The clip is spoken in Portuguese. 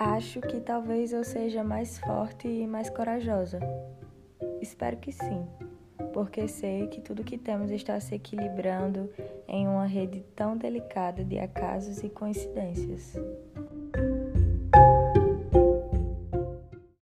Acho que talvez eu seja mais forte e mais corajosa. Espero que sim, porque sei que tudo que temos está se equilibrando em uma rede tão delicada de acasos e coincidências.